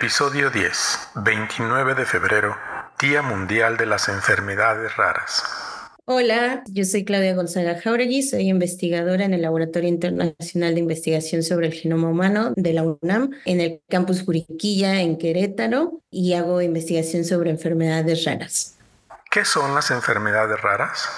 Episodio 10, 29 de febrero, Día Mundial de las Enfermedades Raras. Hola, yo soy Claudia Gonzaga Jauregui, soy investigadora en el Laboratorio Internacional de Investigación sobre el Genoma Humano de la UNAM en el campus Juriquilla en Querétaro y hago investigación sobre enfermedades raras. ¿Qué son las enfermedades raras?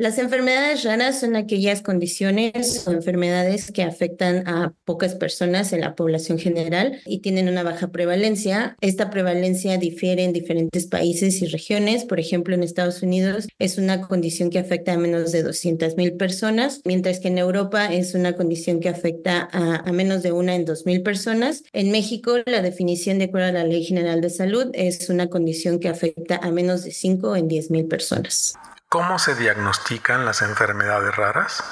Las enfermedades raras son aquellas condiciones o enfermedades que afectan a pocas personas en la población general y tienen una baja prevalencia. Esta prevalencia difiere en diferentes países y regiones. Por ejemplo, en Estados Unidos es una condición que afecta a menos de 200 mil personas, mientras que en Europa es una condición que afecta a, menos de una en 2 mil personas. En México, la definición de acuerdo a la Ley General de Salud es una condición que afecta a menos de 5 en 10 mil personas. ¿Cómo se diagnostican las enfermedades raras?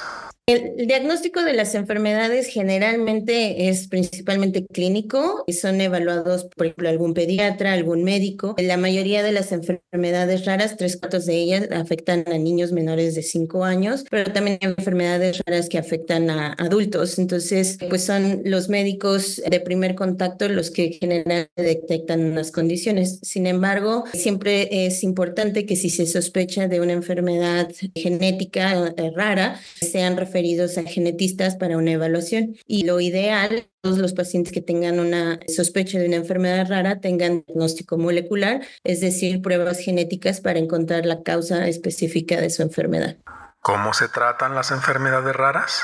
El diagnóstico de las enfermedades generalmente es principalmente clínico y son evaluados por ejemplo algún pediatra, algún médico. La mayoría de las enfermedades raras, tres cuartos de ellas afectan a niños menores de cinco años, pero también hay enfermedades raras que afectan a adultos. Entonces, pues son los médicos de primer contacto los que generalmente detectan las condiciones. Sin embargo, siempre es importante que si se sospecha de una enfermedad genética eh, rara, sean referidos referidos a genetistas para una evaluación. Y lo ideal, todos los pacientes que tengan una sospecha de una enfermedad rara tengan diagnóstico molecular, es decir, pruebas genéticas para encontrar la causa específica de su enfermedad. ¿Cómo se tratan las enfermedades raras?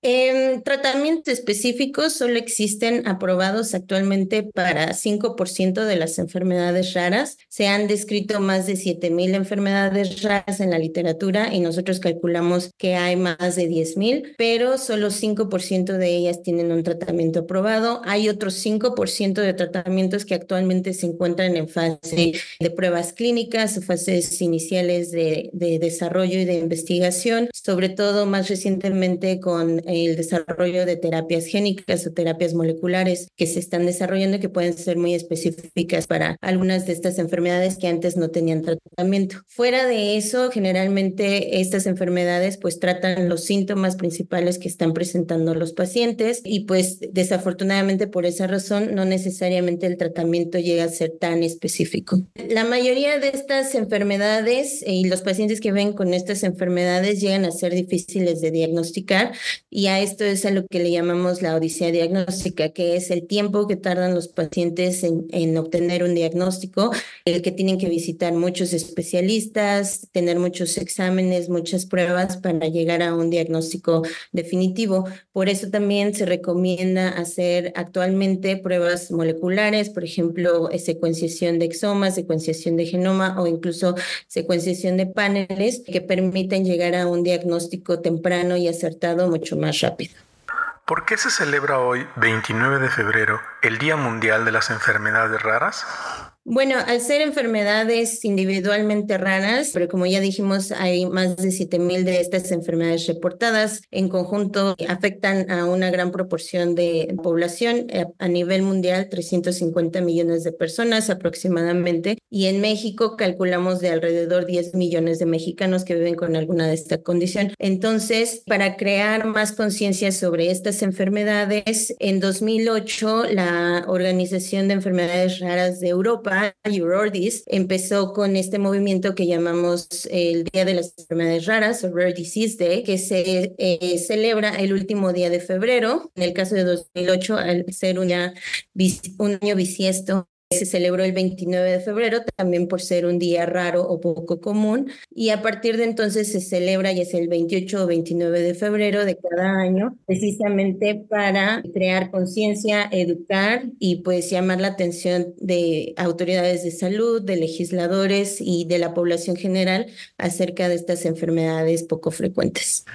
En tratamientos específicos solo existen aprobados actualmente para 5% de las enfermedades raras. Se han descrito más de 7.000 enfermedades raras en la literatura y nosotros calculamos que hay más de 10.000, pero solo 5% de ellas tienen un tratamiento aprobado. Hay otros 5% de tratamientos que actualmente se encuentran en fase de pruebas clínicas fases iniciales de, de desarrollo y de investigación, sobre todo más recientemente con el desarrollo de terapias génicas o terapias moleculares que se están desarrollando y que pueden ser muy específicas para algunas de estas enfermedades que antes no tenían tratamiento. Fuera de eso, generalmente estas enfermedades pues tratan los síntomas principales que están presentando los pacientes y pues desafortunadamente por esa razón no necesariamente el tratamiento llega a ser tan específico. La mayoría de estas enfermedades y los pacientes que ven con estas enfermedades llegan a ser difíciles de diagnosticar y a esto es a lo que le llamamos la odisea diagnóstica, que es el tiempo que tardan los pacientes en, en obtener un diagnóstico, el que tienen que visitar muchos especialistas, tener muchos exámenes, muchas pruebas para llegar a un diagnóstico definitivo. Por eso también se recomienda hacer actualmente pruebas moleculares, por ejemplo, secuenciación de exoma, secuenciación de genoma o incluso secuenciación de paneles que permiten llegar a un diagnóstico temprano y acertado mucho más rápido. ¿Por qué se celebra hoy, 29 de febrero, el Día Mundial de las Enfermedades Raras? Bueno, al ser enfermedades individualmente raras, pero como ya dijimos, hay más de 7.000 de estas enfermedades reportadas. En conjunto afectan a una gran proporción de población. Eh, a nivel mundial, 350 millones de personas aproximadamente. Y en México calculamos de alrededor 10 millones de mexicanos que viven con alguna de esta condición. Entonces, para crear más conciencia sobre estas enfermedades, en 2008 la Organización de Enfermedades Raras de Europa Eurordis, empezó con este movimiento que llamamos el Día de las Enfermedades Raras, o Rare Disease Day, que se eh, celebra el último día de febrero. En el caso de 2008, al ser un año bisiesto, se celebró el 29 de febrero, también por ser un día raro o poco común, y a partir de entonces se celebra ya es el 28 o 29 de febrero de cada año, precisamente para crear conciencia, educar y pues llamar la atención de autoridades de salud, de legisladores y de la población general acerca de estas enfermedades poco frecuentes.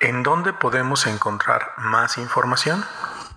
¿En dónde podemos encontrar más información?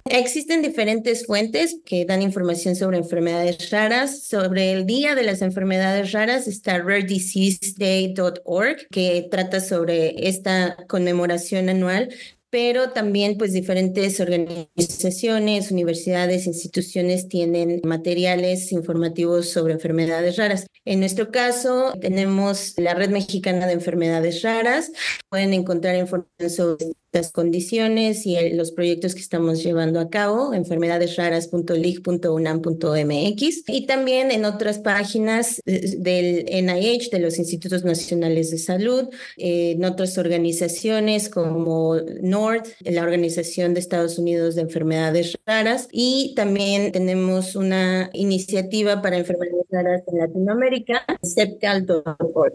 Existen diferentes fuentes que dan información sobre enfermedades raras. Sobre el Día de las Enfermedades Raras está rarediseaseday.org, que trata sobre esta conmemoración anual pero también pues diferentes organizaciones, universidades, instituciones tienen materiales informativos sobre enfermedades raras. En nuestro caso tenemos la Red Mexicana de Enfermedades Raras, pueden encontrar información sobre las condiciones y los proyectos que estamos llevando a cabo, enfermedadesraras.lig.unam.mx y también en otras páginas del NIH, de los Institutos Nacionales de Salud, eh, en otras organizaciones como NORD, la Organización de Estados Unidos de Enfermedades Raras, y también tenemos una iniciativa para enfermedades raras en Latinoamérica, CEPCAL.org.